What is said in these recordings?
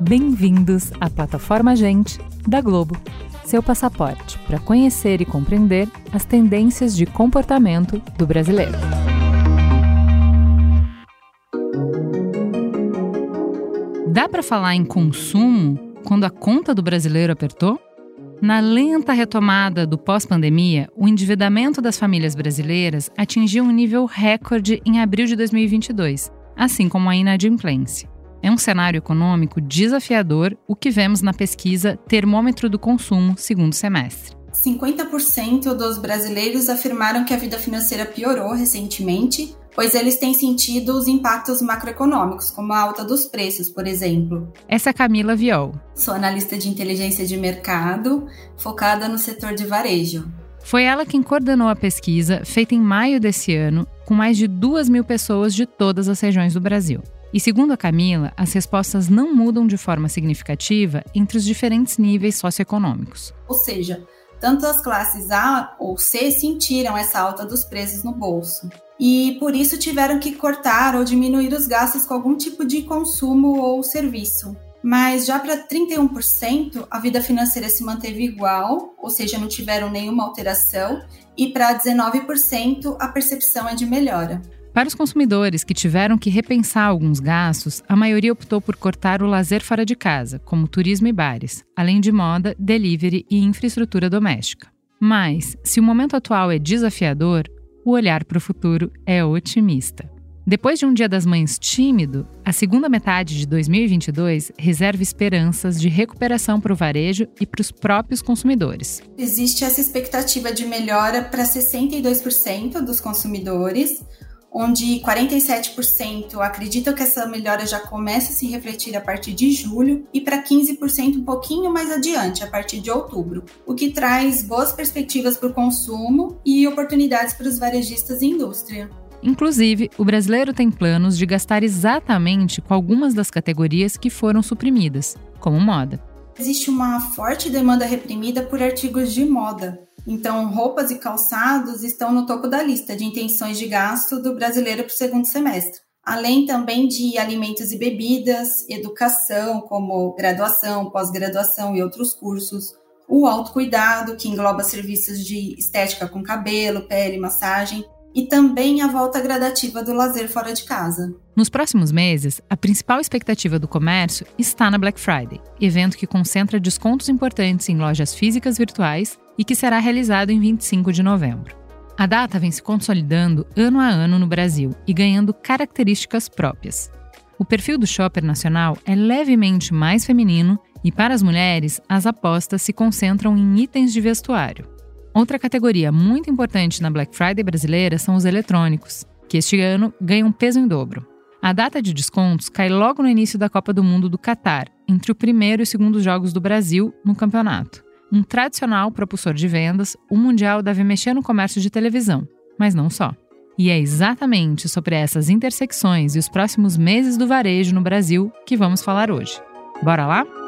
Bem-vindos à plataforma Gente da Globo, seu passaporte para conhecer e compreender as tendências de comportamento do brasileiro. Dá para falar em consumo quando a conta do brasileiro apertou? Na lenta retomada do pós-pandemia, o endividamento das famílias brasileiras atingiu um nível recorde em abril de 2022, assim como a inadimplência. É um cenário econômico desafiador o que vemos na pesquisa Termômetro do Consumo, segundo semestre. 50% dos brasileiros afirmaram que a vida financeira piorou recentemente, pois eles têm sentido os impactos macroeconômicos, como a alta dos preços, por exemplo. Essa é Camila Viol. Sou analista de inteligência de mercado, focada no setor de varejo. Foi ela quem coordenou a pesquisa, feita em maio desse ano, com mais de duas mil pessoas de todas as regiões do Brasil. E segundo a Camila, as respostas não mudam de forma significativa entre os diferentes níveis socioeconômicos. Ou seja, tanto as classes A ou C sentiram essa alta dos preços no bolso. E por isso tiveram que cortar ou diminuir os gastos com algum tipo de consumo ou serviço. Mas já para 31%, a vida financeira se manteve igual, ou seja, não tiveram nenhuma alteração, e para 19%, a percepção é de melhora. Para os consumidores que tiveram que repensar alguns gastos, a maioria optou por cortar o lazer fora de casa, como turismo e bares, além de moda, delivery e infraestrutura doméstica. Mas, se o momento atual é desafiador, o olhar para o futuro é otimista. Depois de um Dia das Mães tímido, a segunda metade de 2022 reserva esperanças de recuperação para o varejo e para os próprios consumidores. Existe essa expectativa de melhora para 62% dos consumidores, onde 47% acreditam que essa melhora já começa a se refletir a partir de julho e para 15% um pouquinho mais adiante, a partir de outubro, o que traz boas perspectivas para o consumo e oportunidades para os varejistas e indústria. Inclusive, o brasileiro tem planos de gastar exatamente com algumas das categorias que foram suprimidas, como moda. Existe uma forte demanda reprimida por artigos de moda, então, roupas e calçados estão no topo da lista de intenções de gasto do brasileiro para o segundo semestre. Além também de alimentos e bebidas, educação, como graduação, pós-graduação e outros cursos, o autocuidado, que engloba serviços de estética com cabelo, pele, massagem, e também a volta gradativa do lazer fora de casa. Nos próximos meses, a principal expectativa do comércio está na Black Friday, evento que concentra descontos importantes em lojas físicas virtuais e que será realizado em 25 de novembro. A data vem se consolidando ano a ano no Brasil e ganhando características próprias. O perfil do shopper nacional é levemente mais feminino e, para as mulheres, as apostas se concentram em itens de vestuário. Outra categoria muito importante na Black Friday brasileira são os eletrônicos, que este ano ganham peso em dobro. A data de descontos cai logo no início da Copa do Mundo do Catar, entre o primeiro e o segundo jogos do Brasil no campeonato. Um tradicional propulsor de vendas, o Mundial deve mexer no comércio de televisão, mas não só. E é exatamente sobre essas intersecções e os próximos meses do varejo no Brasil que vamos falar hoje. Bora lá?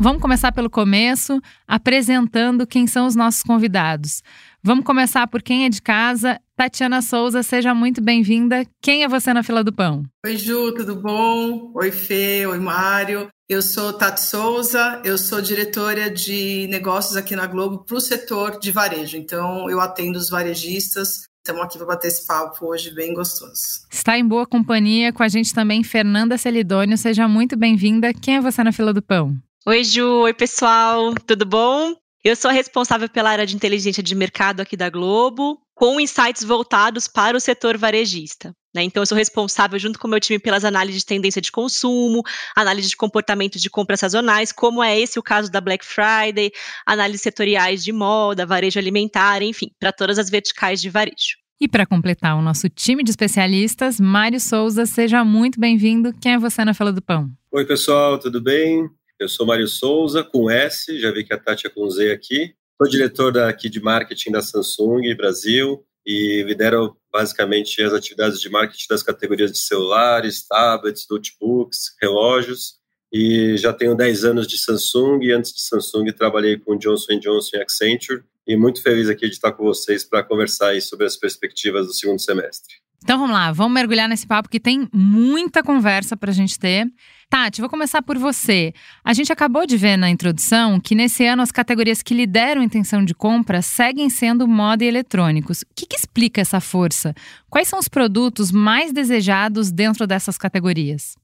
Vamos começar pelo começo, apresentando quem são os nossos convidados. Vamos começar por quem é de casa. Tatiana Souza, seja muito bem-vinda. Quem é você na fila do pão? Oi, Ju, tudo bom? Oi, Fê, oi, Mário. Eu sou Tati Souza, eu sou diretora de negócios aqui na Globo para o setor de varejo. Então, eu atendo os varejistas Estamos aqui para bater esse papo hoje bem gostoso. Está em boa companhia com a gente também Fernanda Celidônio. Seja muito bem-vinda. Quem é você na fila do pão? Oi, Ju. Oi, pessoal. Tudo bom? Eu sou responsável pela área de inteligência de mercado aqui da Globo, com insights voltados para o setor varejista. Né? Então, eu sou responsável, junto com o meu time, pelas análises de tendência de consumo, análise de comportamento de compras sazonais, como é esse o caso da Black Friday, análises setoriais de moda, varejo alimentar, enfim, para todas as verticais de varejo. E para completar o nosso time de especialistas, Mário Souza, seja muito bem-vindo. Quem é você na fila do pão? Oi, pessoal, tudo bem? Eu sou Mário Souza, com S, já vi que a Tati é com Z aqui. Sou diretor aqui de marketing da Samsung Brasil e lidero basicamente as atividades de marketing das categorias de celulares, tablets, notebooks, relógios e já tenho 10 anos de Samsung e antes de Samsung trabalhei com Johnson Johnson e Accenture e muito feliz aqui de estar com vocês para conversar sobre as perspectivas do segundo semestre. Então vamos lá, vamos mergulhar nesse papo que tem muita conversa para a gente ter. Tati, vou começar por você. A gente acabou de ver na introdução que nesse ano as categorias que lideram intenção de compra seguem sendo moda e eletrônicos. O que, que explica essa força? Quais são os produtos mais desejados dentro dessas categorias?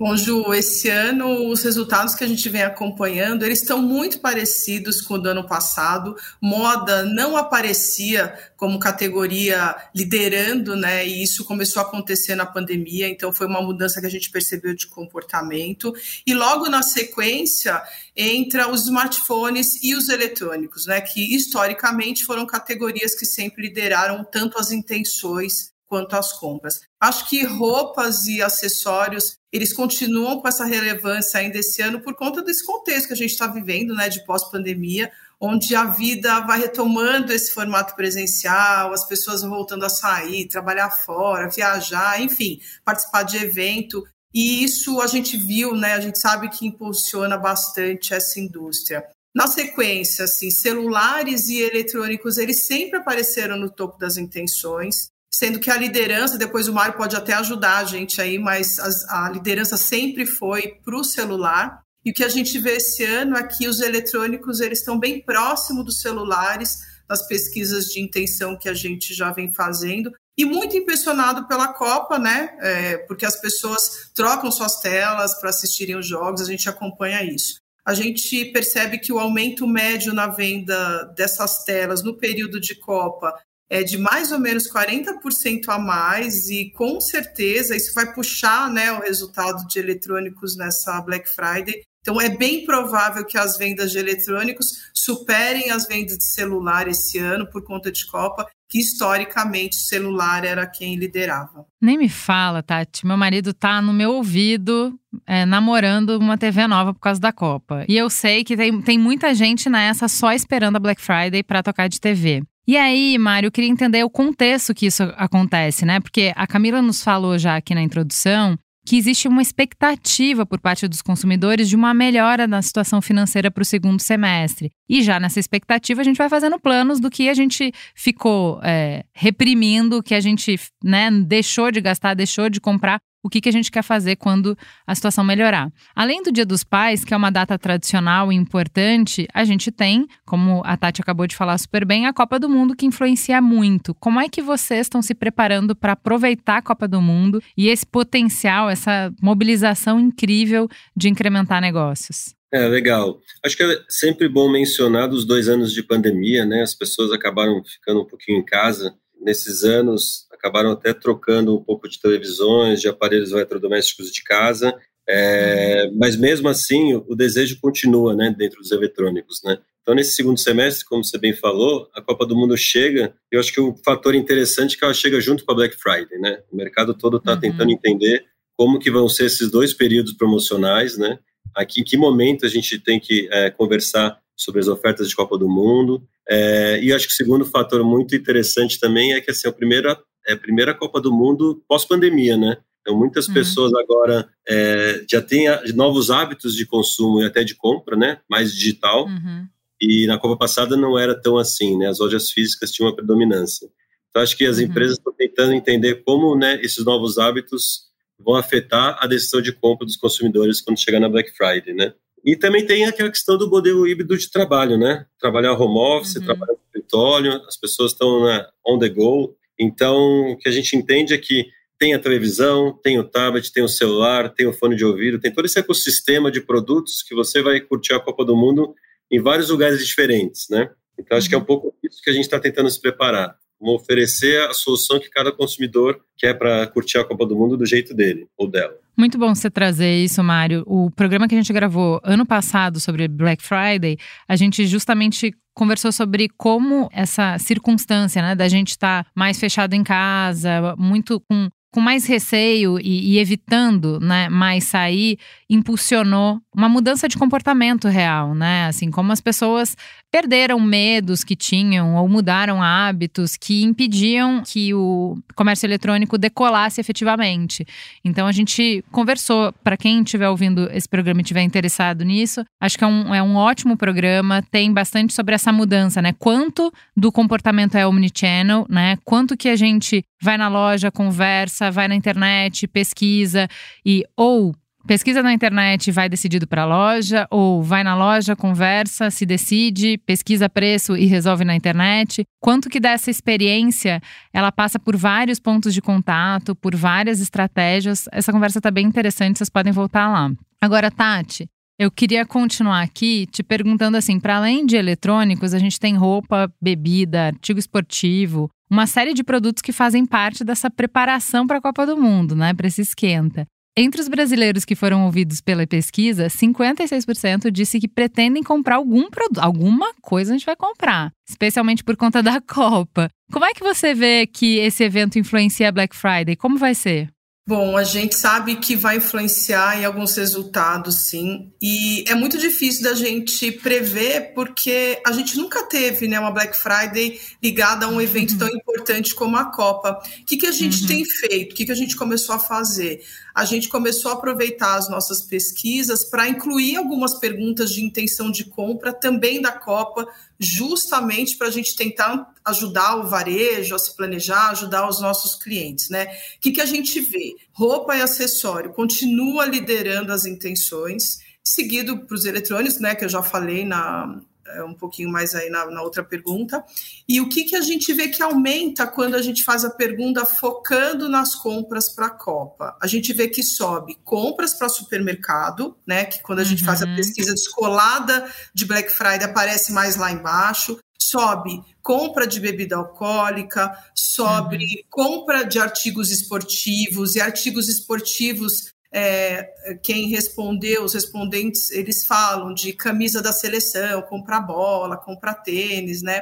Bom, Ju, esse ano os resultados que a gente vem acompanhando, eles estão muito parecidos com o do ano passado. Moda não aparecia como categoria liderando, né? E isso começou a acontecer na pandemia, então foi uma mudança que a gente percebeu de comportamento. E logo na sequência entra os smartphones e os eletrônicos, né? Que historicamente foram categorias que sempre lideraram tanto as intenções quanto às compras. Acho que roupas e acessórios eles continuam com essa relevância ainda esse ano por conta desse contexto que a gente está vivendo, né, de pós-pandemia, onde a vida vai retomando esse formato presencial, as pessoas voltando a sair, trabalhar fora, viajar, enfim, participar de evento. E isso a gente viu, né? A gente sabe que impulsiona bastante essa indústria. Na sequência, assim, celulares e eletrônicos, eles sempre apareceram no topo das intenções sendo que a liderança, depois o Mário pode até ajudar a gente aí, mas a, a liderança sempre foi para o celular. E o que a gente vê esse ano é que os eletrônicos eles estão bem próximo dos celulares nas pesquisas de intenção que a gente já vem fazendo. E muito impressionado pela Copa, né? É, porque as pessoas trocam suas telas para assistirem os jogos, a gente acompanha isso. A gente percebe que o aumento médio na venda dessas telas no período de Copa é de mais ou menos 40% a mais, e com certeza isso vai puxar né, o resultado de eletrônicos nessa Black Friday. Então, é bem provável que as vendas de eletrônicos superem as vendas de celular esse ano por conta de Copa, que historicamente celular era quem liderava. Nem me fala, Tati. Meu marido tá no meu ouvido é, namorando uma TV nova por causa da Copa. E eu sei que tem, tem muita gente nessa só esperando a Black Friday para tocar de TV. E aí, Mário, eu queria entender o contexto que isso acontece, né? Porque a Camila nos falou já aqui na introdução que existe uma expectativa por parte dos consumidores de uma melhora na situação financeira para o segundo semestre. E já nessa expectativa, a gente vai fazendo planos do que a gente ficou é, reprimindo, que a gente né, deixou de gastar, deixou de comprar o que, que a gente quer fazer quando a situação melhorar. Além do Dia dos Pais, que é uma data tradicional e importante, a gente tem, como a Tati acabou de falar super bem, a Copa do Mundo que influencia muito. Como é que vocês estão se preparando para aproveitar a Copa do Mundo e esse potencial, essa mobilização incrível de incrementar negócios? É, legal. Acho que é sempre bom mencionar dos dois anos de pandemia, né? As pessoas acabaram ficando um pouquinho em casa. Nesses anos, acabaram até trocando um pouco de televisões, de aparelhos eletrodomésticos de casa, é, mas mesmo assim o desejo continua, né, dentro dos eletrônicos, né. Então nesse segundo semestre, como você bem falou, a Copa do Mundo chega. Eu acho que o fator interessante é que ela chega junto com a Black Friday, né. O mercado todo está uhum. tentando entender como que vão ser esses dois períodos promocionais, né. Aqui em que momento a gente tem que é, conversar sobre as ofertas de Copa do Mundo. É, e acho que o segundo fator muito interessante também é que assim, a primeira é a primeira Copa do Mundo pós-pandemia, né? Então, muitas uhum. pessoas agora é, já têm novos hábitos de consumo e até de compra, né? Mais digital. Uhum. E na Copa passada não era tão assim, né? As lojas físicas tinham uma predominância. Então, acho que as uhum. empresas estão tentando entender como né, esses novos hábitos vão afetar a decisão de compra dos consumidores quando chegar na Black Friday, né? E também tem aquela questão do modelo híbrido de trabalho, né? Trabalhar home office, uhum. trabalhar no escritório, as pessoas estão na on the go, então, o que a gente entende é que tem a televisão, tem o tablet, tem o celular, tem o fone de ouvido, tem todo esse ecossistema de produtos que você vai curtir a Copa do Mundo em vários lugares diferentes, né? Então, acho que é um pouco isso que a gente está tentando se preparar. Oferecer a solução que cada consumidor quer para curtir a Copa do Mundo do jeito dele ou dela. Muito bom você trazer isso, Mário. O programa que a gente gravou ano passado sobre Black Friday, a gente justamente conversou sobre como essa circunstância, né, da gente estar tá mais fechado em casa, muito com com mais receio e, e, evitando né, mais sair, impulsionou uma mudança de comportamento real, né? Assim, como as pessoas perderam medos que tinham ou mudaram hábitos que impediam que o comércio eletrônico decolasse efetivamente. Então a gente conversou, para quem estiver ouvindo esse programa e estiver interessado nisso, acho que é um, é um ótimo programa, tem bastante sobre essa mudança, né? Quanto do comportamento é omnichannel, né? Quanto que a gente vai na loja, conversa, vai na internet, pesquisa e ou pesquisa na internet vai decidido para a loja, ou vai na loja, conversa, se decide, pesquisa preço e resolve na internet. Quanto que dessa experiência ela passa por vários pontos de contato, por várias estratégias. Essa conversa está bem interessante, vocês podem voltar lá. Agora, Tati, eu queria continuar aqui te perguntando assim: para além de eletrônicos, a gente tem roupa, bebida, artigo esportivo, uma série de produtos que fazem parte dessa preparação para a Copa do Mundo, né? Para esse esquenta. Entre os brasileiros que foram ouvidos pela pesquisa, 56% disse que pretendem comprar algum produto, alguma coisa a gente vai comprar, especialmente por conta da Copa. Como é que você vê que esse evento influencia a Black Friday? Como vai ser? Bom, a gente sabe que vai influenciar em alguns resultados, sim, e é muito difícil da gente prever porque a gente nunca teve né, uma Black Friday ligada a um evento uhum. tão importante como a Copa. O que, que a gente uhum. tem feito? O que, que a gente começou a fazer? A gente começou a aproveitar as nossas pesquisas para incluir algumas perguntas de intenção de compra também da Copa justamente para a gente tentar ajudar o varejo a se planejar, ajudar os nossos clientes, né? O que, que a gente vê? Roupa e acessório continua liderando as intenções, seguido para os eletrônicos, né? Que eu já falei na, é, um pouquinho mais aí na, na, outra pergunta. E o que, que a gente vê que aumenta quando a gente faz a pergunta focando nas compras para a Copa? A gente vê que sobe compras para supermercado, né? Que quando a gente uhum. faz a uhum. pesquisa descolada de Black Friday aparece mais lá embaixo. Sobe compra de bebida alcoólica, sobe uhum. compra de artigos esportivos, e artigos esportivos é, quem respondeu, os respondentes, eles falam de camisa da seleção, comprar bola, comprar tênis, né?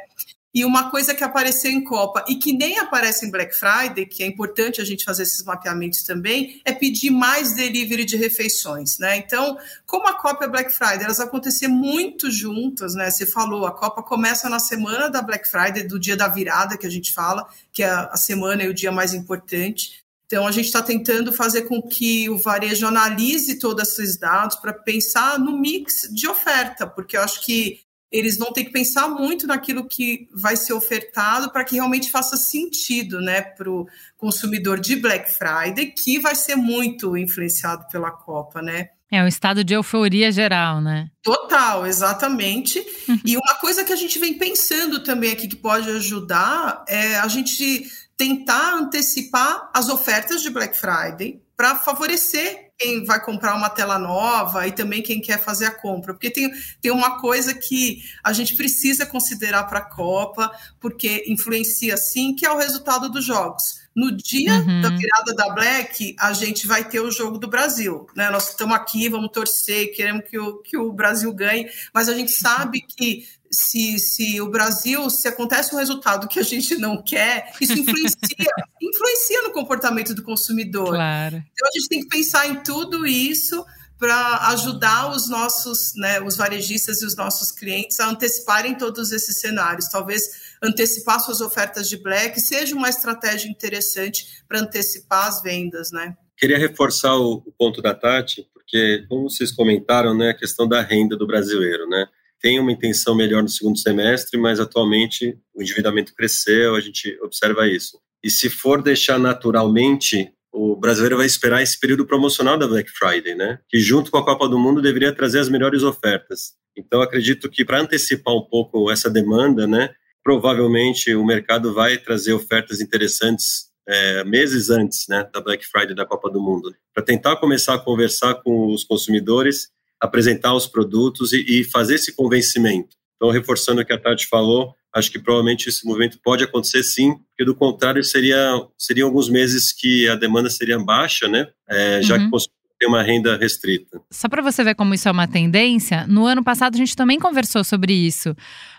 E uma coisa que apareceu em Copa e que nem aparece em Black Friday, que é importante a gente fazer esses mapeamentos também, é pedir mais delivery de refeições, né? Então, como a Copa e a Black Friday, elas vão acontecer muito juntas, né? Você falou, a Copa começa na semana da Black Friday, do dia da virada que a gente fala, que é a semana e o dia mais importante. Então, a gente está tentando fazer com que o varejo analise todos esses dados para pensar no mix de oferta, porque eu acho que eles vão ter que pensar muito naquilo que vai ser ofertado para que realmente faça sentido né, para o consumidor de Black Friday, que vai ser muito influenciado pela Copa, né? É um estado de euforia geral, né? Total, exatamente. E uma coisa que a gente vem pensando também aqui que pode ajudar é a gente tentar antecipar as ofertas de Black Friday para favorecer quem vai comprar uma tela nova e também quem quer fazer a compra. Porque tem, tem uma coisa que a gente precisa considerar para a Copa, porque influencia sim, que é o resultado dos jogos. No dia uhum. da virada da Black, a gente vai ter o jogo do Brasil. Né? Nós estamos aqui, vamos torcer, queremos que o, que o Brasil ganhe, mas a gente sabe que se, se o Brasil, se acontece um resultado que a gente não quer, isso influencia, influencia no comportamento do consumidor. Claro. Então a gente tem que pensar em tudo isso para ajudar os nossos, né, os varejistas e os nossos clientes a anteciparem todos esses cenários. Talvez antecipar suas ofertas de black seja uma estratégia interessante para antecipar as vendas, né? Queria reforçar o, o ponto da Tati, porque como vocês comentaram, né, a questão da renda do brasileiro, né? Tem uma intenção melhor no segundo semestre, mas atualmente o endividamento cresceu, a gente observa isso. E se for deixar naturalmente, o brasileiro vai esperar esse período promocional da Black Friday, né? Que junto com a Copa do Mundo deveria trazer as melhores ofertas. Então acredito que para antecipar um pouco essa demanda, né? Provavelmente o mercado vai trazer ofertas interessantes é, meses antes, né, da Black Friday da Copa do Mundo, para tentar começar a conversar com os consumidores apresentar os produtos e, e fazer esse convencimento. Então, reforçando o que a Tati falou, acho que provavelmente esse movimento pode acontecer sim, porque do contrário seria seriam alguns meses que a demanda seria baixa, né? É, já uhum. que tem uma renda restrita. Só para você ver como isso é uma tendência, no ano passado a gente também conversou sobre isso.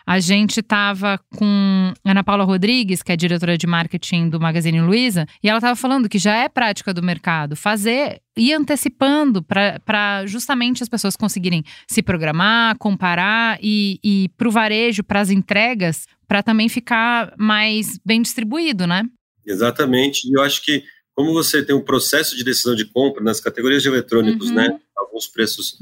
A gente estava com Ana Paula Rodrigues, que é diretora de marketing do Magazine Luiza, e ela estava falando que já é prática do mercado fazer e antecipando para justamente as pessoas conseguirem se programar, comparar e, e para o varejo, para as entregas, para também ficar mais bem distribuído, né? Exatamente. E eu acho que como você tem um processo de decisão de compra nas categorias de eletrônicos, uhum. né? Alguns preços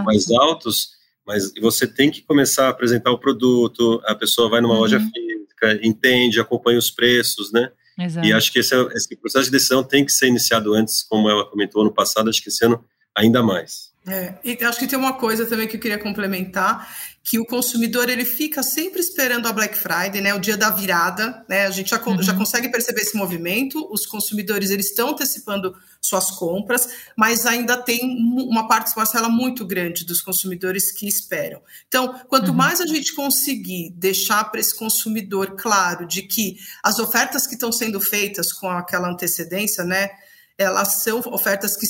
um mais altos, mas você tem que começar a apresentar o produto, a pessoa vai numa uhum. loja física, entende, acompanha os preços, né? Exato. E acho que esse, esse, processo de decisão tem que ser iniciado antes, como ela comentou ano passado, acho que esse ano ainda mais. É, e acho que tem uma coisa também que eu queria complementar, que o consumidor ele fica sempre esperando a Black Friday, né, o dia da virada, né, a gente já, uhum. já consegue perceber esse movimento, os consumidores eles estão antecipando suas compras, mas ainda tem uma parte parcela muito grande dos consumidores que esperam. Então, quanto uhum. mais a gente conseguir deixar para esse consumidor claro de que as ofertas que estão sendo feitas com aquela antecedência, né, elas são ofertas que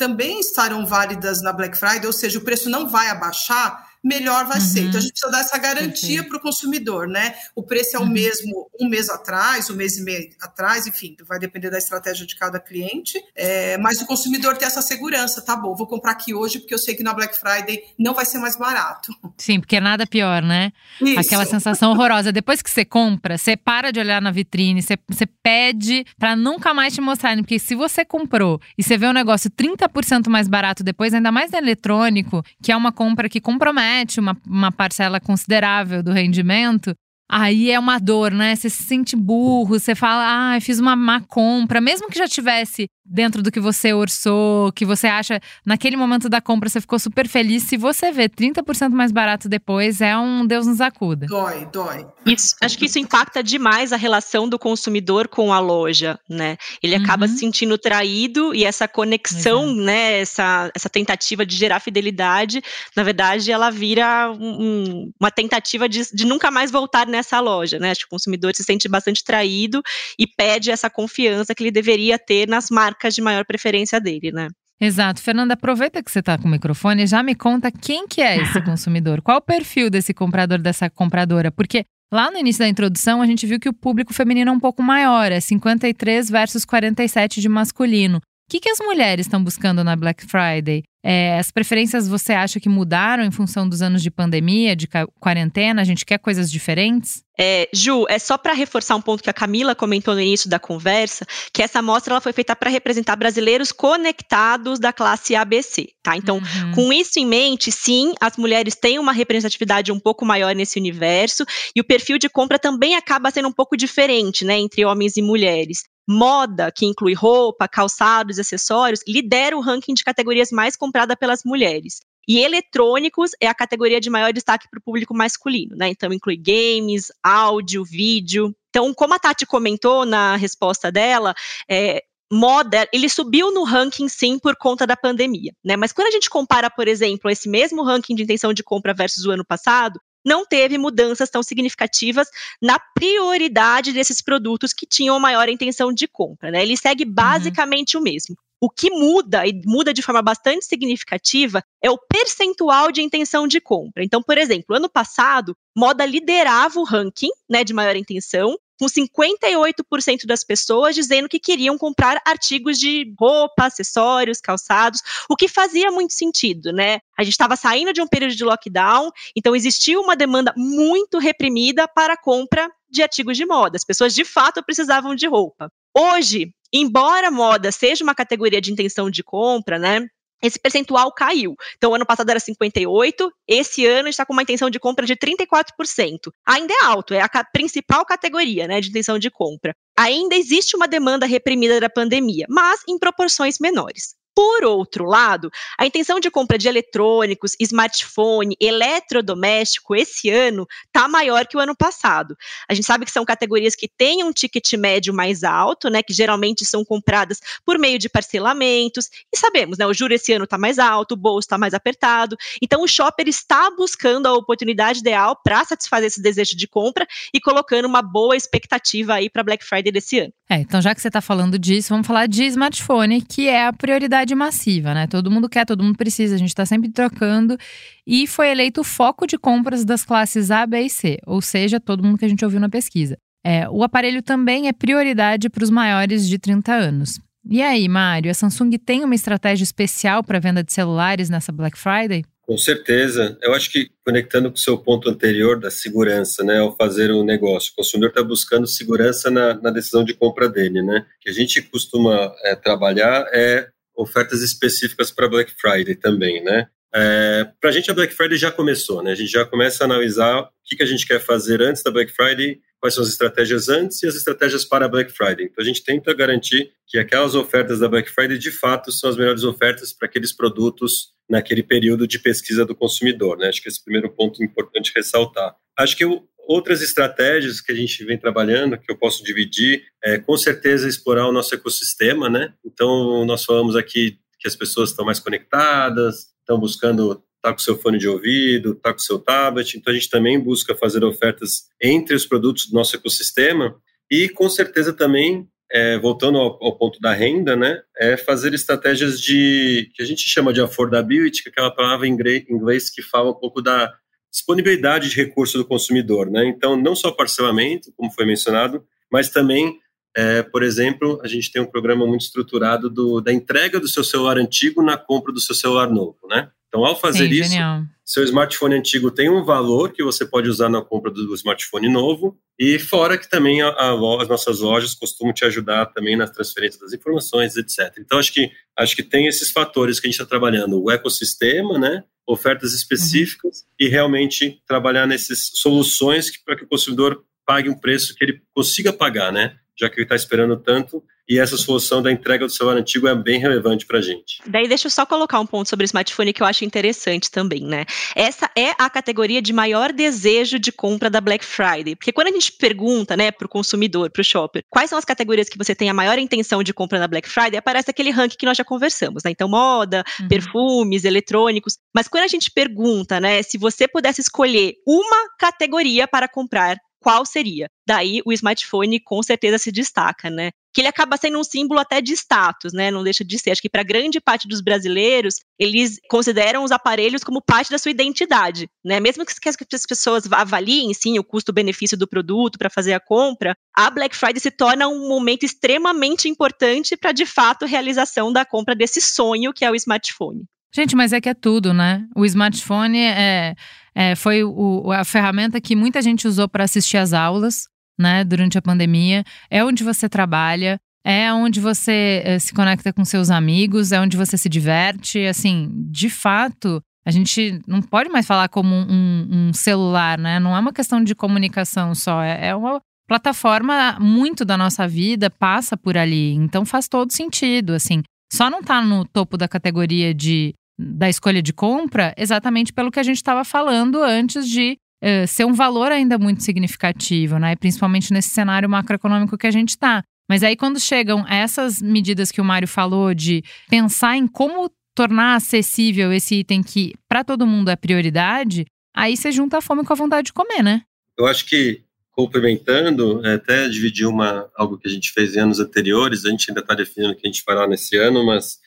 também estarão válidas na Black Friday, ou seja, o preço não vai abaixar, melhor vai uhum. ser. Então a gente precisa dar essa garantia para o consumidor, né? O preço é o uhum. mesmo um mês atrás, um mês e meio atrás, enfim, vai depender da estratégia de cada cliente, é, mas o consumidor tem essa segurança, tá bom, vou comprar aqui hoje porque eu sei que na Black Friday não vai ser mais barato. Sim, porque nada pior, né? Isso. Aquela sensação horrorosa. Depois que você compra, você para de olhar na vitrine, você, você pede para nunca mais te mostrarem, porque se você comprou e você vê um negócio 30% mais barato depois, ainda mais no eletrônico, que é uma compra que compromete uma, uma parcela considerável do rendimento, aí é uma dor, né? Você se sente burro, você fala, ah, fiz uma má compra, mesmo que já tivesse dentro do que você orçou, que você acha naquele momento da compra você ficou super feliz, se você vê 30% mais barato depois, é um Deus nos acuda. Dói, dói. Isso, acho que isso impacta demais a relação do consumidor com a loja, né? Ele uhum. acaba se sentindo traído e essa conexão, Exato. né, essa, essa tentativa de gerar fidelidade, na verdade, ela vira um, uma tentativa de, de nunca mais voltar nessa loja, né? Acho que o consumidor se sente bastante traído e pede essa confiança que ele deveria ter nas marcas de maior preferência dele, né? Exato. Fernanda, aproveita que você está com o microfone e já me conta quem que é esse consumidor. Qual o perfil desse comprador, dessa compradora? Porque lá no início da introdução a gente viu que o público feminino é um pouco maior, é 53 versus 47 de masculino. O que, que as mulheres estão buscando na Black Friday? É, as preferências você acha que mudaram em função dos anos de pandemia, de quarentena? A gente quer coisas diferentes? É, Ju, é só para reforçar um ponto que a Camila comentou no início da conversa, que essa amostra ela foi feita para representar brasileiros conectados da classe ABC, tá? Então, uhum. com isso em mente, sim, as mulheres têm uma representatividade um pouco maior nesse universo e o perfil de compra também acaba sendo um pouco diferente, né, entre homens e mulheres. Moda, que inclui roupa, calçados e acessórios, lidera o ranking de categorias mais comprada pelas mulheres. E eletrônicos é a categoria de maior destaque para o público masculino, né? Então inclui games, áudio, vídeo. Então, como a Tati comentou na resposta dela, é, moda, ele subiu no ranking sim por conta da pandemia, né? Mas quando a gente compara, por exemplo, esse mesmo ranking de intenção de compra versus o ano passado, não teve mudanças tão significativas na prioridade desses produtos que tinham maior intenção de compra, né? Ele segue uhum. basicamente uhum. o mesmo. O que muda, e muda de forma bastante significativa, é o percentual de intenção de compra. Então, por exemplo, ano passado, moda liderava o ranking né, de maior intenção, com 58% das pessoas dizendo que queriam comprar artigos de roupa, acessórios, calçados, o que fazia muito sentido, né? A gente estava saindo de um período de lockdown, então existia uma demanda muito reprimida para a compra de artigos de moda. As pessoas de fato precisavam de roupa. Hoje, embora moda seja uma categoria de intenção de compra, né? Esse percentual caiu. Então, ano passado era 58, esse ano está com uma intenção de compra de 34%. Ainda é alto, é a principal categoria né, de intenção de compra. Ainda existe uma demanda reprimida da pandemia, mas em proporções menores. Por outro lado, a intenção de compra de eletrônicos, smartphone, eletrodoméstico esse ano está maior que o ano passado. A gente sabe que são categorias que têm um ticket médio mais alto, né, que geralmente são compradas por meio de parcelamentos, e sabemos, né, o juro esse ano está mais alto, o bolso está mais apertado, então o shopper está buscando a oportunidade ideal para satisfazer esse desejo de compra e colocando uma boa expectativa aí para Black Friday desse ano. É, então já que você está falando disso, vamos falar de smartphone, que é a prioridade massiva, né? Todo mundo quer, todo mundo precisa, a gente está sempre trocando. E foi eleito o foco de compras das classes A, B e C, ou seja, todo mundo que a gente ouviu na pesquisa. É, o aparelho também é prioridade para os maiores de 30 anos. E aí, Mário, a Samsung tem uma estratégia especial para venda de celulares nessa Black Friday? Com certeza. Eu acho que conectando com o seu ponto anterior da segurança, né, ao fazer o um negócio, o consumidor está buscando segurança na, na, decisão de compra dele, né? O que a gente costuma é, trabalhar é ofertas específicas para Black Friday também, né? É, para a gente a Black Friday já começou, né? A gente já começa a analisar o que, que a gente quer fazer antes da Black Friday quais são as estratégias antes e as estratégias para a Black Friday. Então a gente tenta garantir que aquelas ofertas da Black Friday de fato são as melhores ofertas para aqueles produtos naquele período de pesquisa do consumidor. Né? Acho que esse é o primeiro ponto importante ressaltar. Acho que outras estratégias que a gente vem trabalhando, que eu posso dividir, é com certeza explorar o nosso ecossistema. Né? Então nós falamos aqui que as pessoas estão mais conectadas, estão buscando está com seu fone de ouvido, está com seu tablet. Então a gente também busca fazer ofertas entre os produtos do nosso ecossistema e com certeza também é, voltando ao, ao, ponto da renda, né, é fazer estratégias de que a gente chama de affordability, que é aquela palavra em inglês que fala um pouco da disponibilidade de recurso do consumidor, né? Então não só parcelamento, como foi mencionado, mas também é, por exemplo, a gente tem um programa muito estruturado do, da entrega do seu celular antigo na compra do seu celular novo, né? Então, ao fazer Sim, isso, genial. seu smartphone antigo tem um valor que você pode usar na compra do smartphone novo, e fora que também a, a, as nossas lojas costumam te ajudar também na transferência das informações, etc. Então, acho que, acho que tem esses fatores que a gente está trabalhando, o ecossistema, né? ofertas específicas uhum. e realmente trabalhar nessas soluções para que o consumidor pague um preço que ele consiga pagar, né? Já que ele está esperando tanto, e essa solução da entrega do celular antigo é bem relevante para a gente. Daí deixa eu só colocar um ponto sobre o smartphone que eu acho interessante também, né? Essa é a categoria de maior desejo de compra da Black Friday, porque quando a gente pergunta, né, para o consumidor, para o shopper, quais são as categorias que você tem a maior intenção de compra na Black Friday, aparece aquele ranking que nós já conversamos, né? Então moda, uhum. perfumes, eletrônicos. Mas quando a gente pergunta, né, se você pudesse escolher uma categoria para comprar qual seria? Daí o smartphone com certeza se destaca, né? Que ele acaba sendo um símbolo até de status, né? Não deixa de ser. Acho que para grande parte dos brasileiros, eles consideram os aparelhos como parte da sua identidade, né? Mesmo que as pessoas avaliem sim o custo-benefício do produto para fazer a compra, a Black Friday se torna um momento extremamente importante para de fato a realização da compra desse sonho que é o smartphone. Gente, mas é que é tudo, né? O smartphone é, é foi o, a ferramenta que muita gente usou para assistir às aulas, né, durante a pandemia. É onde você trabalha, é onde você é, se conecta com seus amigos, é onde você se diverte. Assim, de fato, a gente não pode mais falar como um, um celular, né? Não é uma questão de comunicação só, é, é uma plataforma muito da nossa vida passa por ali. Então faz todo sentido, assim. Só não tá no topo da categoria de da escolha de compra exatamente pelo que a gente estava falando antes de uh, ser um valor ainda muito significativo, né? Principalmente nesse cenário macroeconômico que a gente está. Mas aí, quando chegam essas medidas que o Mário falou de pensar em como tornar acessível esse item que para todo mundo é prioridade, aí você junta a fome com a vontade de comer, né? Eu acho que complementando, é, até dividir uma algo que a gente fez em anos anteriores, a gente ainda está definindo o que a gente fará nesse ano, mas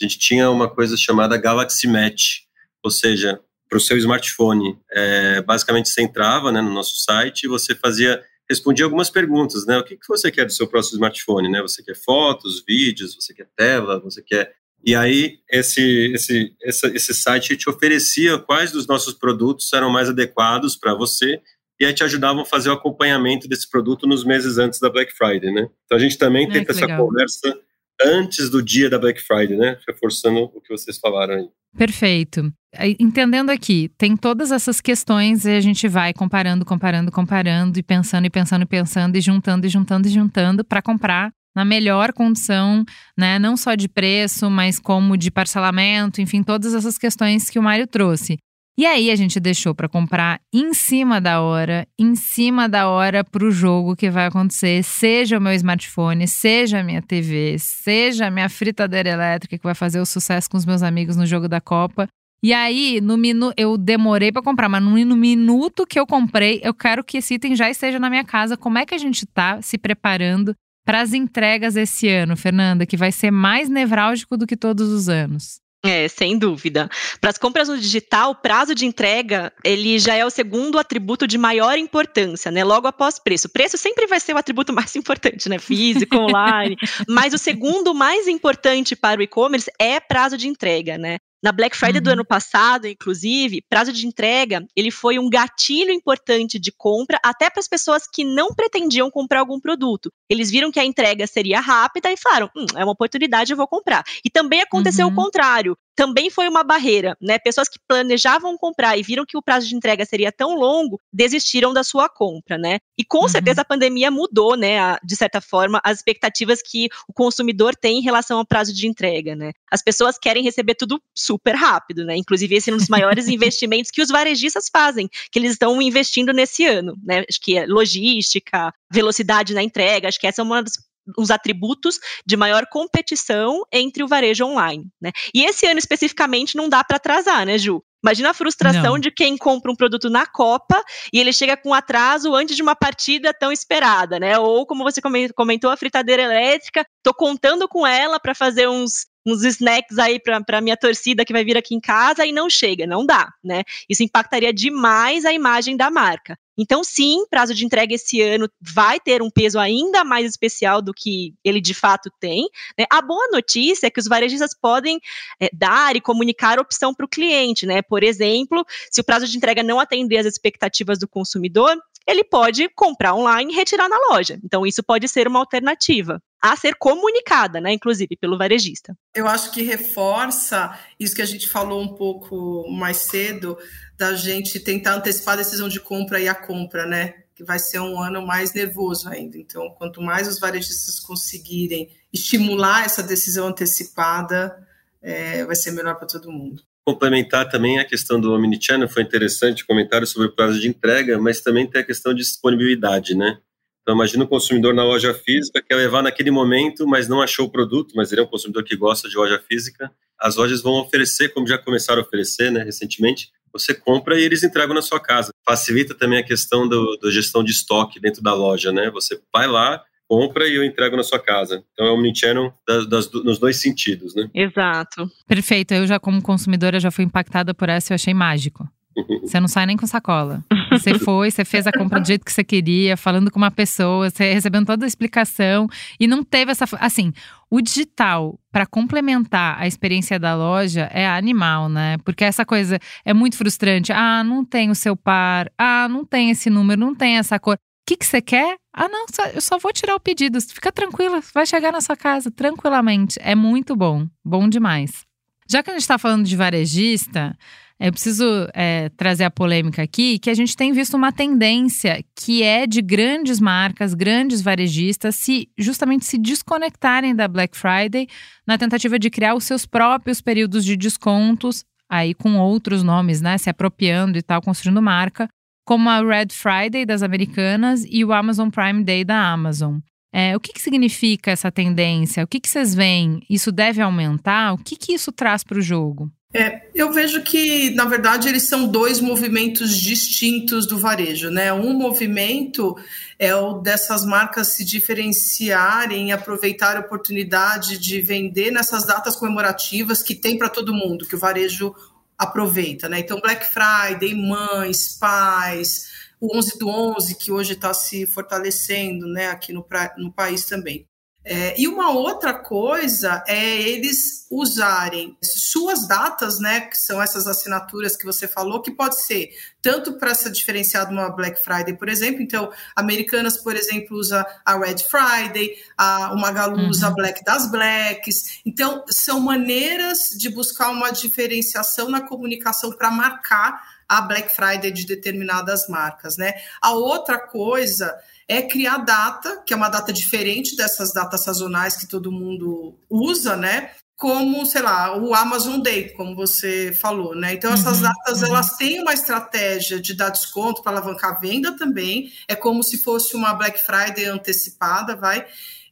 a gente tinha uma coisa chamada Galaxy Match, ou seja, para o seu smartphone. É, basicamente, você entrava né, no nosso site e você fazia, respondia algumas perguntas, né? O que, que você quer do seu próximo smartphone, né? Você quer fotos, vídeos, você quer tela, você quer... E aí, esse, esse, esse, esse site te oferecia quais dos nossos produtos eram mais adequados para você e aí te ajudavam a fazer o acompanhamento desse produto nos meses antes da Black Friday, né? Então a gente também tenta essa legal. conversa antes do dia da Black Friday, né? Reforçando o que vocês falaram aí. Perfeito. Entendendo aqui, tem todas essas questões e a gente vai comparando, comparando, comparando e pensando e pensando e pensando e juntando e juntando e juntando para comprar na melhor condição, né? Não só de preço, mas como de parcelamento, enfim, todas essas questões que o Mário trouxe. E aí a gente deixou para comprar em cima da hora, em cima da hora para o jogo que vai acontecer, seja o meu smartphone, seja a minha TV, seja a minha fritadeira elétrica que vai fazer o sucesso com os meus amigos no jogo da Copa. E aí, no minu eu demorei para comprar, mas no minuto que eu comprei, eu quero que esse item já esteja na minha casa. Como é que a gente tá se preparando para as entregas esse ano, Fernanda, que vai ser mais nevrálgico do que todos os anos? É, sem dúvida. Para as compras no digital, o prazo de entrega, ele já é o segundo atributo de maior importância, né? Logo após preço. Preço sempre vai ser o atributo mais importante, né? Físico, online. mas o segundo mais importante para o e-commerce é prazo de entrega, né? Na Black Friday uhum. do ano passado, inclusive, prazo de entrega, ele foi um gatilho importante de compra até para as pessoas que não pretendiam comprar algum produto. Eles viram que a entrega seria rápida e falaram: hum, é uma oportunidade, eu vou comprar. E também aconteceu uhum. o contrário também foi uma barreira, né? Pessoas que planejavam comprar e viram que o prazo de entrega seria tão longo, desistiram da sua compra, né? E com uhum. certeza a pandemia mudou, né, a, de certa forma, as expectativas que o consumidor tem em relação ao prazo de entrega, né? As pessoas querem receber tudo super rápido, né? Inclusive esse é um dos maiores investimentos que os varejistas fazem, que eles estão investindo nesse ano, né? Acho que é logística, velocidade na entrega, acho que essa é uma das os atributos de maior competição entre o varejo online. Né? E esse ano especificamente não dá para atrasar, né, Ju? Imagina a frustração não. de quem compra um produto na Copa e ele chega com atraso antes de uma partida tão esperada, né? Ou como você comentou, a fritadeira elétrica, tô contando com ela para fazer uns uns snacks aí para minha torcida que vai vir aqui em casa e não chega, não dá, né? Isso impactaria demais a imagem da marca. Então, sim, prazo de entrega esse ano vai ter um peso ainda mais especial do que ele de fato tem. Né? A boa notícia é que os varejistas podem é, dar e comunicar opção para o cliente, né? Por exemplo, se o prazo de entrega não atender às expectativas do consumidor, ele pode comprar online e retirar na loja. Então, isso pode ser uma alternativa a ser comunicada, né, inclusive pelo varejista. Eu acho que reforça isso que a gente falou um pouco mais cedo da gente tentar antecipar a decisão de compra e a compra, né? Que vai ser um ano mais nervoso ainda. Então, quanto mais os varejistas conseguirem estimular essa decisão antecipada, é, vai ser melhor para todo mundo complementar também a questão do Omnichannel, foi interessante o comentário sobre o prazo de entrega, mas também tem a questão de disponibilidade, né? Então, imagina o consumidor na loja física, quer levar naquele momento, mas não achou o produto, mas ele é um consumidor que gosta de loja física. As lojas vão oferecer, como já começaram a oferecer, né, recentemente, você compra e eles entregam na sua casa. Facilita também a questão da gestão de estoque dentro da loja, né? Você vai lá, compra e eu entrego na sua casa. Então é omnichannel das, das, nos dois sentidos, né? Exato. Perfeito. Eu já, como consumidora, já fui impactada por essa e eu achei mágico. Você não sai nem com sacola. Você foi, você fez a compra do jeito que você queria, falando com uma pessoa, você recebendo toda a explicação e não teve essa. Assim, o digital, para complementar a experiência da loja, é animal, né? Porque essa coisa é muito frustrante. Ah, não tem o seu par. Ah, não tem esse número, não tem essa cor que, que você quer? Ah, não, eu só vou tirar o pedido. Fica tranquila, vai chegar na sua casa tranquilamente. É muito bom, bom demais. Já que a gente está falando de varejista, eu preciso é, trazer a polêmica aqui, que a gente tem visto uma tendência que é de grandes marcas, grandes varejistas, se justamente se desconectarem da Black Friday na tentativa de criar os seus próprios períodos de descontos, aí com outros nomes, né? Se apropriando e tal, construindo marca, como a Red Friday das americanas e o Amazon Prime Day da Amazon. É, o que, que, significa essa tendência? O que, que vocês veem? Isso deve aumentar? O que, que isso traz para o jogo? É, eu vejo que, na verdade, eles são dois movimentos distintos do varejo. Né? Um movimento é o dessas marcas se diferenciarem aproveitar a oportunidade de vender nessas datas comemorativas que tem para todo mundo, que o varejo aproveita, né? Então, Black Friday, mães, pais, o 11 do 11, que hoje está se fortalecendo, né, aqui no, no país também. É, e uma outra coisa é eles usarem suas datas, né, que são essas assinaturas que você falou, que pode ser tanto para se diferenciar de uma Black Friday, por exemplo. Então, Americanas, por exemplo, usa a Red Friday, a, o Magalu uhum. usa a Black das Blacks. Então, são maneiras de buscar uma diferenciação na comunicação para marcar a Black Friday de determinadas marcas, né? A outra coisa é criar data, que é uma data diferente dessas datas sazonais que todo mundo usa, né? Como, sei lá, o Amazon Day, como você falou, né? Então, essas uhum, datas, uhum. elas têm uma estratégia de dar desconto para alavancar a venda também. É como se fosse uma Black Friday antecipada, vai.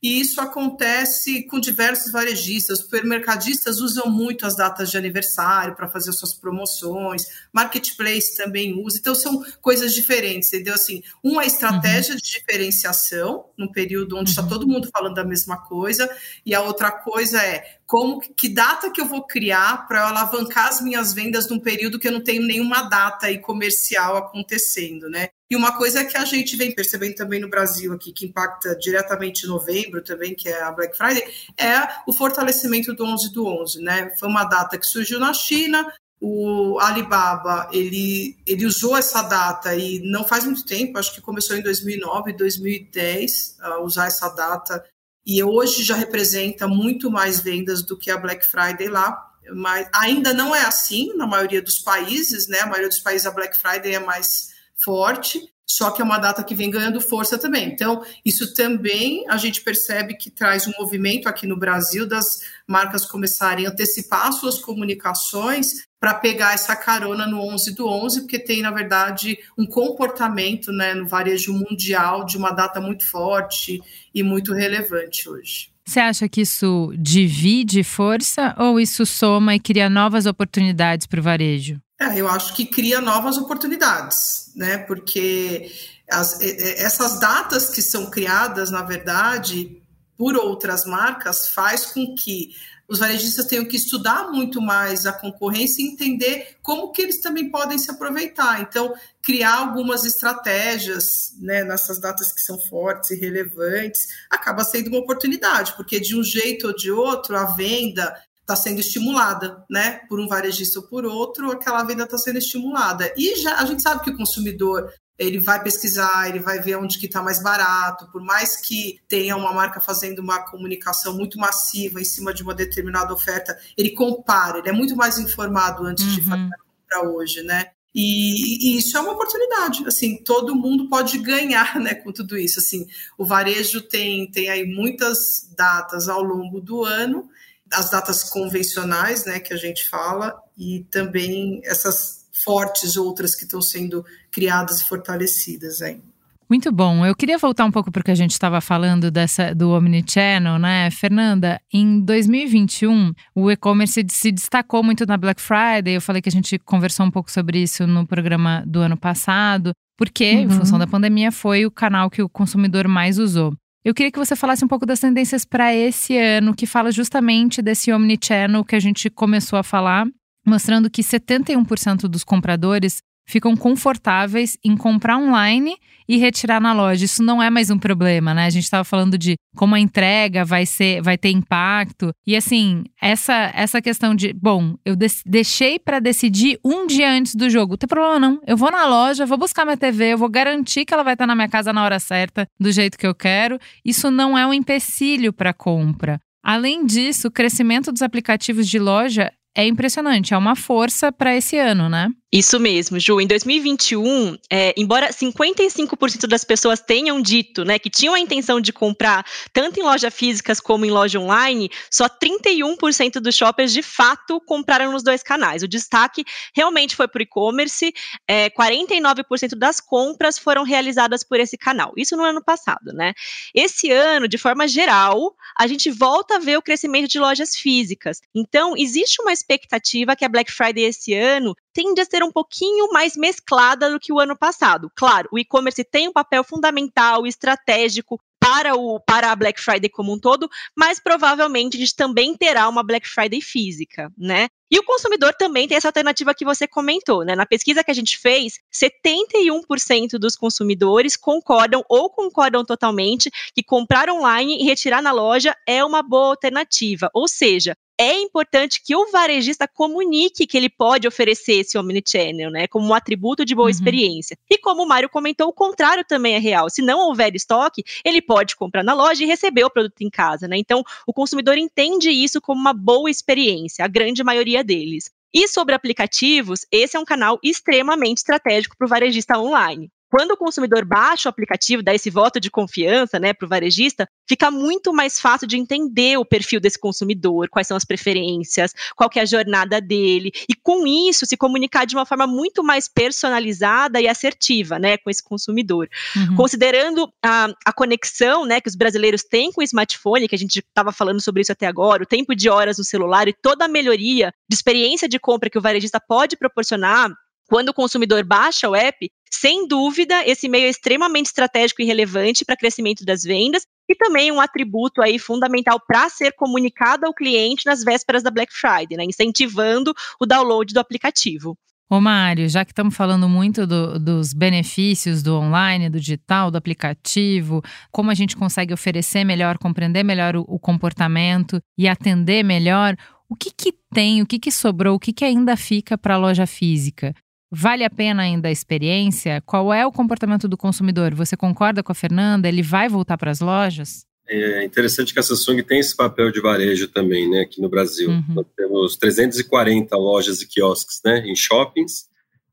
e isso acontece com diversos varejistas. Supermercadistas usam muito as datas de aniversário para fazer suas promoções, marketplace também usa, então são coisas diferentes, entendeu? Assim, uma estratégia uhum. de diferenciação, num período onde está uhum. todo mundo falando da mesma coisa, e a outra coisa é como que data que eu vou criar para alavancar as minhas vendas num período que eu não tenho nenhuma data aí comercial acontecendo, né? E uma coisa que a gente vem percebendo também no Brasil aqui, que impacta diretamente novembro também, que é a Black Friday, é o fortalecimento do 11 do 11, né? Foi uma data que surgiu na China, o Alibaba, ele, ele usou essa data e não faz muito tempo, acho que começou em 2009, 2010, a usar essa data e hoje já representa muito mais vendas do que a Black Friday lá. Mas ainda não é assim na maioria dos países, né? A maioria dos países a Black Friday é mais forte, só que é uma data que vem ganhando força também. Então, isso também a gente percebe que traz um movimento aqui no Brasil das marcas começarem a antecipar suas comunicações para pegar essa carona no 11 do 11, porque tem, na verdade, um comportamento né, no varejo mundial de uma data muito forte e muito relevante hoje. Você acha que isso divide força ou isso soma e cria novas oportunidades para o varejo? É, eu acho que cria novas oportunidades, né? Porque as, essas datas que são criadas, na verdade, por outras marcas, faz com que os varejistas tenham que estudar muito mais a concorrência e entender como que eles também podem se aproveitar. Então, criar algumas estratégias né, nessas datas que são fortes e relevantes acaba sendo uma oportunidade, porque de um jeito ou de outro, a venda está sendo estimulada, né? Por um varejista ou por outro, aquela venda está sendo estimulada. E já a gente sabe que o consumidor ele vai pesquisar, ele vai ver onde que está mais barato, por mais que tenha uma marca fazendo uma comunicação muito massiva em cima de uma determinada oferta, ele compara, ele é muito mais informado antes uhum. de fazer a compra hoje, né? E, e, isso é uma oportunidade, assim, todo mundo pode ganhar, né, com tudo isso, assim, o varejo tem, tem aí muitas datas ao longo do ano, as datas convencionais, né, que a gente fala, e também essas fortes outras que estão sendo criadas e fortalecidas aí. Muito bom. Eu queria voltar um pouco para o que a gente estava falando dessa, do Omnichannel, né? Fernanda, em 2021, o e-commerce se destacou muito na Black Friday. Eu falei que a gente conversou um pouco sobre isso no programa do ano passado, porque, uhum. em função da pandemia, foi o canal que o consumidor mais usou. Eu queria que você falasse um pouco das tendências para esse ano, que fala justamente desse Omnichannel que a gente começou a falar mostrando que 71% dos compradores ficam confortáveis em comprar online e retirar na loja. Isso não é mais um problema, né? A gente estava falando de como a entrega vai ser, vai ter impacto. E assim, essa essa questão de, bom, eu deixei para decidir um dia antes do jogo. Não tem problema não. Eu vou na loja, vou buscar minha TV, eu vou garantir que ela vai estar na minha casa na hora certa, do jeito que eu quero. Isso não é um empecilho para compra. Além disso, o crescimento dos aplicativos de loja é impressionante, é uma força para esse ano, né? Isso mesmo, Ju. Em 2021, é, embora 55% das pessoas tenham dito né, que tinham a intenção de comprar tanto em lojas físicas como em loja online, só 31% dos shoppers de fato compraram nos dois canais. O destaque realmente foi para o e-commerce, é, 49% das compras foram realizadas por esse canal. Isso no ano passado, né? Esse ano, de forma geral, a gente volta a ver o crescimento de lojas físicas. Então, existe uma expectativa que a Black Friday esse ano tende a ser um pouquinho mais mesclada do que o ano passado. Claro, o e-commerce tem um papel fundamental, estratégico para, o, para a Black Friday como um todo, mas provavelmente a gente também terá uma Black Friday física, né? E o consumidor também tem essa alternativa que você comentou, né? Na pesquisa que a gente fez, 71% dos consumidores concordam ou concordam totalmente que comprar online e retirar na loja é uma boa alternativa. Ou seja, é importante que o varejista comunique que ele pode oferecer esse omnichannel, né, como um atributo de boa uhum. experiência. E como o Mário comentou, o contrário também é real. Se não houver estoque, ele pode comprar na loja e receber o produto em casa, né? Então, o consumidor entende isso como uma boa experiência, a grande maioria deles. E sobre aplicativos, esse é um canal extremamente estratégico para o varejista online. Quando o consumidor baixa o aplicativo, dá esse voto de confiança né, para o varejista, fica muito mais fácil de entender o perfil desse consumidor, quais são as preferências, qual é a jornada dele, e com isso se comunicar de uma forma muito mais personalizada e assertiva né, com esse consumidor. Uhum. Considerando a, a conexão né, que os brasileiros têm com o smartphone, que a gente estava falando sobre isso até agora, o tempo de horas no celular e toda a melhoria de experiência de compra que o varejista pode proporcionar quando o consumidor baixa o app, sem dúvida, esse meio é extremamente estratégico e relevante para crescimento das vendas e também um atributo aí fundamental para ser comunicado ao cliente nas vésperas da Black Friday, né, incentivando o download do aplicativo. Ô Mário, já que estamos falando muito do, dos benefícios do online, do digital, do aplicativo, como a gente consegue oferecer melhor, compreender melhor o, o comportamento e atender melhor, o que, que tem, o que, que sobrou, o que, que ainda fica para a loja física? Vale a pena ainda a experiência? Qual é o comportamento do consumidor? Você concorda com a Fernanda? Ele vai voltar para as lojas? É interessante que a Samsung tem esse papel de varejo também, né, aqui no Brasil. Uhum. Nós temos 340 lojas e quiosques, né, em shoppings.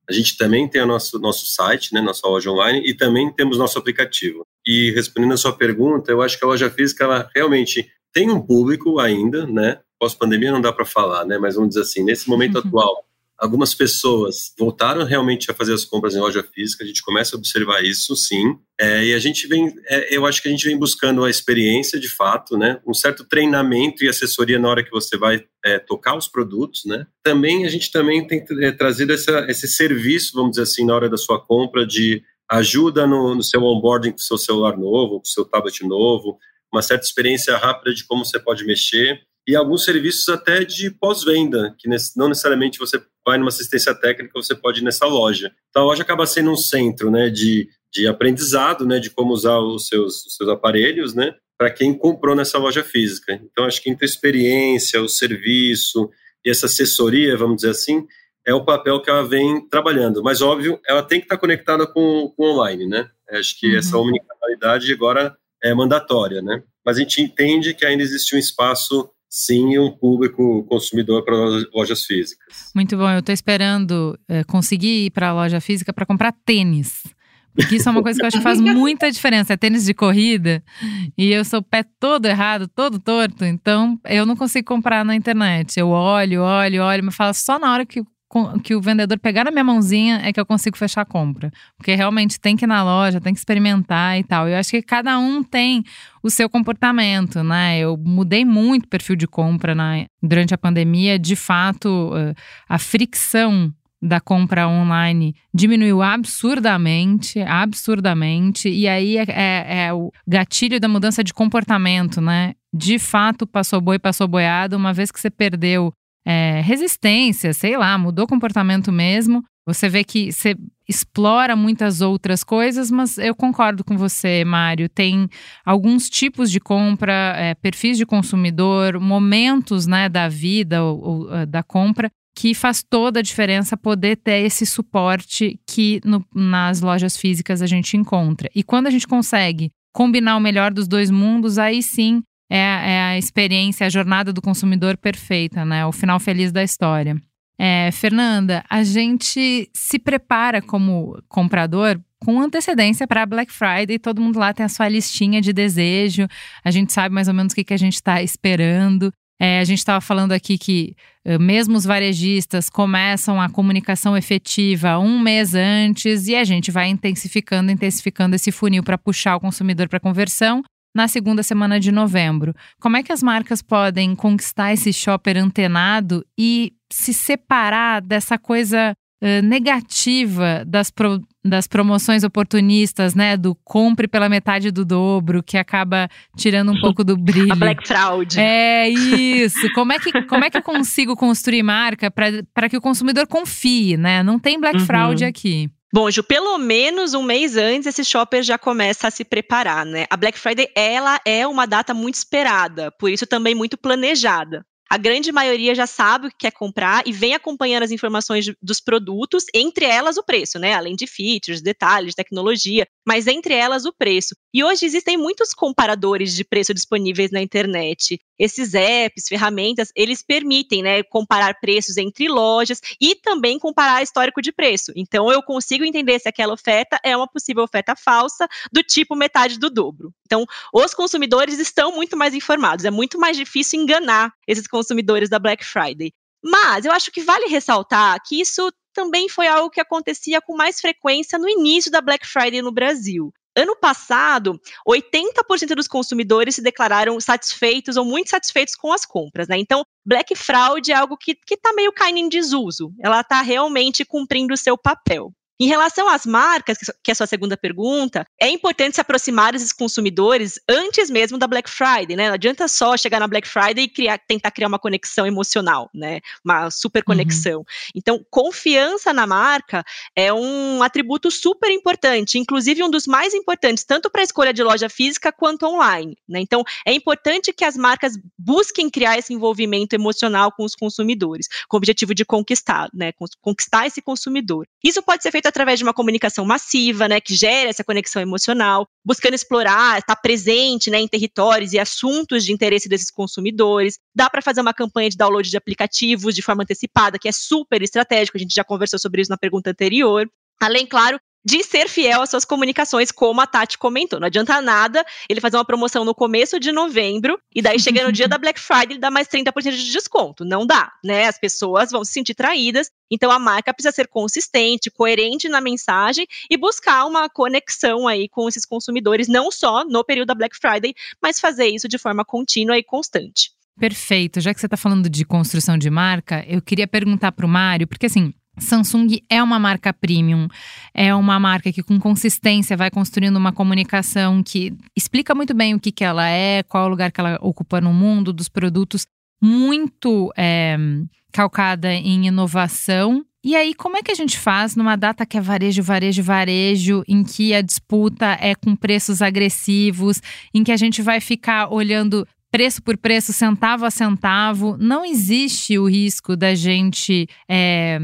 A gente também tem o nosso, nosso site, né, nossa loja online, e também temos nosso aplicativo. E respondendo a sua pergunta, eu acho que a loja física, ela realmente tem um público ainda, né, pós-pandemia não dá para falar, né, mas vamos dizer assim, nesse momento uhum. atual, algumas pessoas voltaram realmente a fazer as compras em loja física, a gente começa a observar isso, sim, é, e a gente vem, é, eu acho que a gente vem buscando a experiência de fato, né, um certo treinamento e assessoria na hora que você vai é, tocar os produtos, né, também a gente também tem é, trazido essa, esse serviço, vamos dizer assim, na hora da sua compra de ajuda no, no seu onboarding com o seu celular novo, com o seu tablet novo, uma certa experiência rápida de como você pode mexer, e alguns serviços até de pós-venda, que não necessariamente você vai numa assistência técnica, você pode ir nessa loja. Então a loja acaba sendo um centro né, de, de aprendizado, né, de como usar os seus, os seus aparelhos, né, para quem comprou nessa loja física. Então acho que entre a experiência, o serviço e essa assessoria, vamos dizer assim, é o papel que ela vem trabalhando. Mas, óbvio, ela tem que estar conectada com o online, né? Acho que uhum. essa omnicanalidade agora é mandatória, né? Mas a gente entende que ainda existe um espaço sim um público consumidor para lojas físicas. Muito bom, eu estou esperando é, conseguir ir para a loja física para comprar tênis. Porque isso é uma coisa que eu acho que faz muita diferença. É tênis de corrida e eu sou pé todo errado, todo torto, então eu não consigo comprar na internet. Eu olho, olho, olho, mas fala só na hora que que o vendedor pegar na minha mãozinha é que eu consigo fechar a compra. Porque realmente tem que ir na loja, tem que experimentar e tal. Eu acho que cada um tem o seu comportamento, né? Eu mudei muito o perfil de compra na, durante a pandemia. De fato, eh, a fricção da compra online diminuiu absurdamente, absurdamente, e aí é, é, é, o gatilho da mudança de comportamento, né? De fato, passou boi, passou boiado, uma vez que você perdeu é, resistência, sei lá, mudou comportamento mesmo. Você vê que você explora muitas outras coisas, mas eu concordo com você, Mário. Tem alguns tipos de compra, é, perfis de consumidor, momentos né, da vida ou, ou, é, da compra que faz toda a diferença poder ter esse suporte que no, nas lojas físicas a gente encontra. E quando a gente consegue combinar o melhor dos dois mundos, aí sim é, é a experiência, a jornada do consumidor perfeita, né? O final feliz da história. É, Fernanda, a gente se prepara como comprador com antecedência para Black Friday, todo mundo lá tem a sua listinha de desejo, a gente sabe mais ou menos o que, que a gente está esperando. É, a gente estava falando aqui que uh, mesmo os varejistas começam a comunicação efetiva um mês antes e a gente vai intensificando, intensificando esse funil para puxar o consumidor para conversão na segunda semana de novembro. Como é que as marcas podem conquistar esse shopper antenado e se separar dessa coisa uh, negativa das, pro, das promoções oportunistas, né? Do compre pela metade do dobro, que acaba tirando um pouco do brilho. A Black Fraud. É isso. Como é que, como é que eu consigo construir marca para que o consumidor confie, né? Não tem Black uhum. Fraud aqui. Bom, Ju, pelo menos um mês antes esse shopper já começa a se preparar, né? A Black Friday, ela é uma data muito esperada, por isso também muito planejada. A grande maioria já sabe o que quer comprar e vem acompanhando as informações dos produtos, entre elas o preço, né? Além de features, detalhes, tecnologia, mas entre elas o preço. E hoje existem muitos comparadores de preço disponíveis na internet. Esses apps, ferramentas, eles permitem, né, comparar preços entre lojas e também comparar histórico de preço. Então eu consigo entender se aquela oferta é uma possível oferta falsa do tipo metade do dobro. Então, os consumidores estão muito mais informados. É muito mais difícil enganar esses consumidores da Black Friday. Mas eu acho que vale ressaltar que isso também foi algo que acontecia com mais frequência no início da Black Friday no Brasil. Ano passado, 80% dos consumidores se declararam satisfeitos ou muito satisfeitos com as compras, né? Então, Black Fraud é algo que está meio caindo em desuso. Ela está realmente cumprindo o seu papel. Em relação às marcas, que é a sua segunda pergunta, é importante se aproximar desses consumidores antes mesmo da Black Friday, né? Não adianta só chegar na Black Friday e criar, tentar criar uma conexão emocional, né? Uma super conexão. Uhum. Então, confiança na marca é um atributo super importante, inclusive um dos mais importantes, tanto para a escolha de loja física quanto online, né? Então, é importante que as marcas busquem criar esse envolvimento emocional com os consumidores, com o objetivo de conquistar, né? Conquistar esse consumidor. Isso pode ser feito através de uma comunicação massiva, né, que gera essa conexão emocional, buscando explorar, estar presente, né, em territórios e assuntos de interesse desses consumidores. Dá para fazer uma campanha de download de aplicativos de forma antecipada, que é super estratégico, a gente já conversou sobre isso na pergunta anterior. Além, claro, de ser fiel às suas comunicações, como a Tati comentou. Não adianta nada ele fazer uma promoção no começo de novembro e daí chega no dia da Black Friday ele dá mais 30% de desconto. Não dá, né? As pessoas vão se sentir traídas. Então a marca precisa ser consistente, coerente na mensagem e buscar uma conexão aí com esses consumidores, não só no período da Black Friday, mas fazer isso de forma contínua e constante. Perfeito. Já que você está falando de construção de marca, eu queria perguntar para o Mário, porque assim, Samsung é uma marca premium, é uma marca que com consistência vai construindo uma comunicação que explica muito bem o que, que ela é, qual o lugar que ela ocupa no mundo, dos produtos, muito é, calcada em inovação. E aí, como é que a gente faz numa data que é varejo, varejo, varejo, em que a disputa é com preços agressivos, em que a gente vai ficar olhando preço por preço, centavo a centavo, não existe o risco da gente é,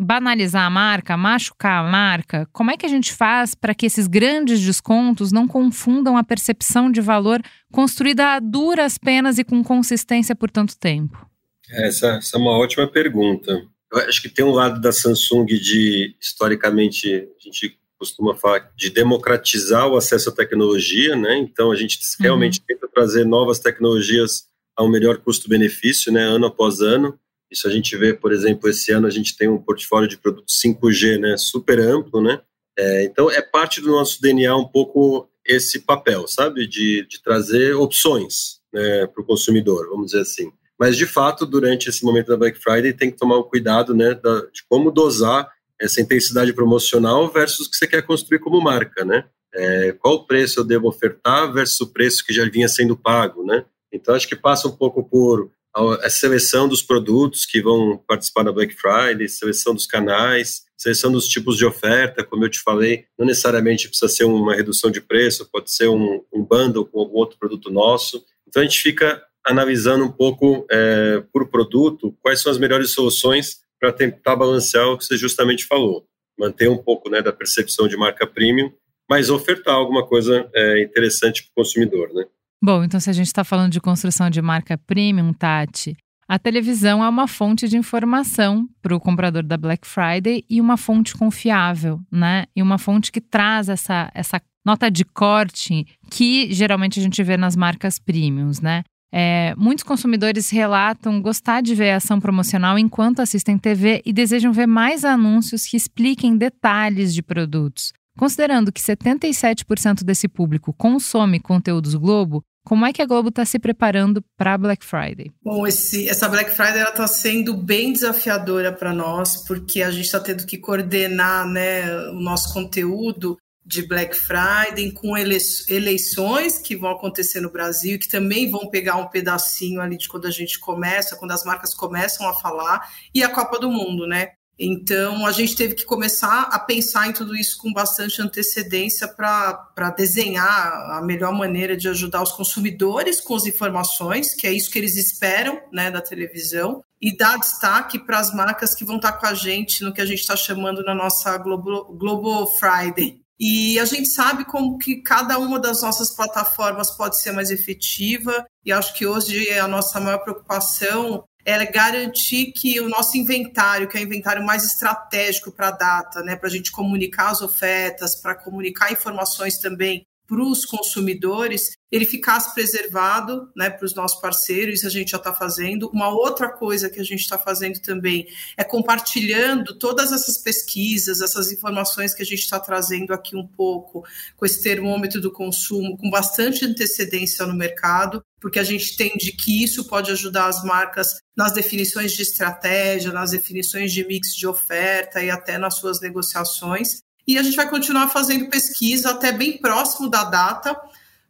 banalizar a marca, machucar a marca? Como é que a gente faz para que esses grandes descontos não confundam a percepção de valor construída a duras penas e com consistência por tanto tempo? Essa, essa é uma ótima pergunta. Eu acho que tem um lado da Samsung de, historicamente, a gente costuma falar de democratizar o acesso à tecnologia, né? Então a gente realmente uhum. tenta trazer novas tecnologias a um melhor custo-benefício, né? Ano após ano. Isso a gente vê, por exemplo, esse ano a gente tem um portfólio de produtos 5G, né, super amplo, né? É, então é parte do nosso DNA um pouco esse papel, sabe, de, de trazer opções né, para o consumidor, vamos dizer assim. Mas de fato, durante esse momento da Black Friday, tem que tomar um cuidado, né, da, de como dosar essa intensidade promocional versus o que você quer construir como marca, né? É, qual preço eu devo ofertar versus o preço que já vinha sendo pago, né? Então acho que passa um pouco por a seleção dos produtos que vão participar da Black Friday, seleção dos canais, seleção dos tipos de oferta, como eu te falei, não necessariamente precisa ser uma redução de preço, pode ser um, um bundle com algum outro produto nosso. Então a gente fica analisando um pouco é, por produto quais são as melhores soluções para tentar balancear o que você justamente falou, manter um pouco né, da percepção de marca premium, mas ofertar alguma coisa é, interessante para o consumidor, né? Bom, então se a gente está falando de construção de marca premium, Tati, a televisão é uma fonte de informação para o comprador da Black Friday e uma fonte confiável, né? E uma fonte que traz essa, essa nota de corte que geralmente a gente vê nas marcas premiums, né? É, muitos consumidores relatam gostar de ver a ação promocional enquanto assistem TV e desejam ver mais anúncios que expliquem detalhes de produtos. Considerando que 77% desse público consome conteúdos Globo, como é que a Globo está se preparando para Black Friday? Bom, esse, essa Black Friday está sendo bem desafiadora para nós, porque a gente está tendo que coordenar né, o nosso conteúdo de Black Friday com eleições que vão acontecer no Brasil, que também vão pegar um pedacinho ali de quando a gente começa, quando as marcas começam a falar, e a Copa do Mundo, né? Então, a gente teve que começar a pensar em tudo isso com bastante antecedência para desenhar a melhor maneira de ajudar os consumidores com as informações, que é isso que eles esperam né, da televisão, e dar destaque para as marcas que vão estar com a gente no que a gente está chamando na nossa Global, Global Friday. E a gente sabe como que cada uma das nossas plataformas pode ser mais efetiva, e acho que hoje a nossa maior preocupação é garantir que o nosso inventário, que é o inventário mais estratégico para a data, né, para a gente comunicar as ofertas, para comunicar informações também para os consumidores, ele ficasse preservado né, para os nossos parceiros, isso a gente já está fazendo. Uma outra coisa que a gente está fazendo também é compartilhando todas essas pesquisas, essas informações que a gente está trazendo aqui um pouco, com esse termômetro do consumo, com bastante antecedência no mercado, porque a gente entende que isso pode ajudar as marcas nas definições de estratégia, nas definições de mix de oferta e até nas suas negociações e a gente vai continuar fazendo pesquisa até bem próximo da data,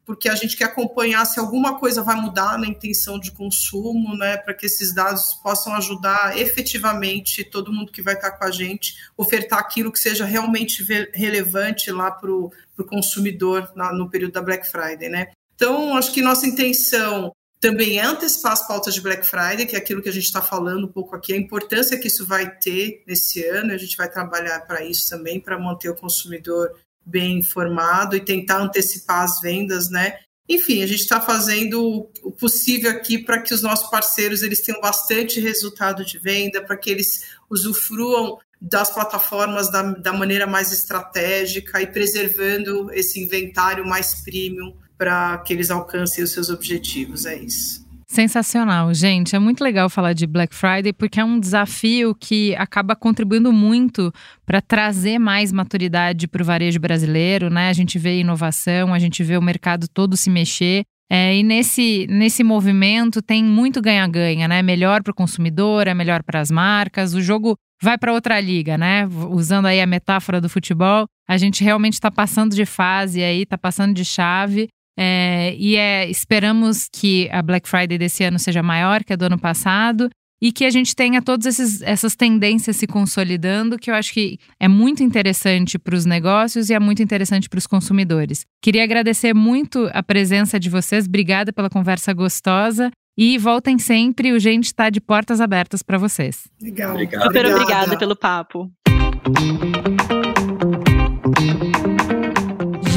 porque a gente quer acompanhar se alguma coisa vai mudar na intenção de consumo, né, para que esses dados possam ajudar efetivamente todo mundo que vai estar com a gente, ofertar aquilo que seja realmente relevante lá para o consumidor na, no período da Black Friday, né. Então, acho que nossa intenção também é antecipar as pautas de Black Friday, que é aquilo que a gente está falando um pouco aqui, a importância que isso vai ter nesse ano, a gente vai trabalhar para isso também, para manter o consumidor bem informado e tentar antecipar as vendas, né? Enfim, a gente está fazendo o possível aqui para que os nossos parceiros eles tenham bastante resultado de venda, para que eles usufruam das plataformas da, da maneira mais estratégica e preservando esse inventário mais premium para que eles alcancem os seus objetivos. É isso. Sensacional, gente. É muito legal falar de Black Friday porque é um desafio que acaba contribuindo muito para trazer mais maturidade para o varejo brasileiro, né? A gente vê inovação, a gente vê o mercado todo se mexer. É, e nesse, nesse movimento tem muito ganha-ganha, né? Melhor para o consumidor, é melhor para as marcas. O jogo vai para outra liga, né? Usando aí a metáfora do futebol, a gente realmente está passando de fase aí, está passando de chave é, e é, esperamos que a Black Friday desse ano seja maior que a do ano passado e que a gente tenha todas essas tendências se consolidando, que eu acho que é muito interessante para os negócios e é muito interessante para os consumidores. Queria agradecer muito a presença de vocês, obrigada pela conversa gostosa. E voltem sempre, o Gente está de portas abertas para vocês. Legal. Obrigado. Super obrigada pelo papo.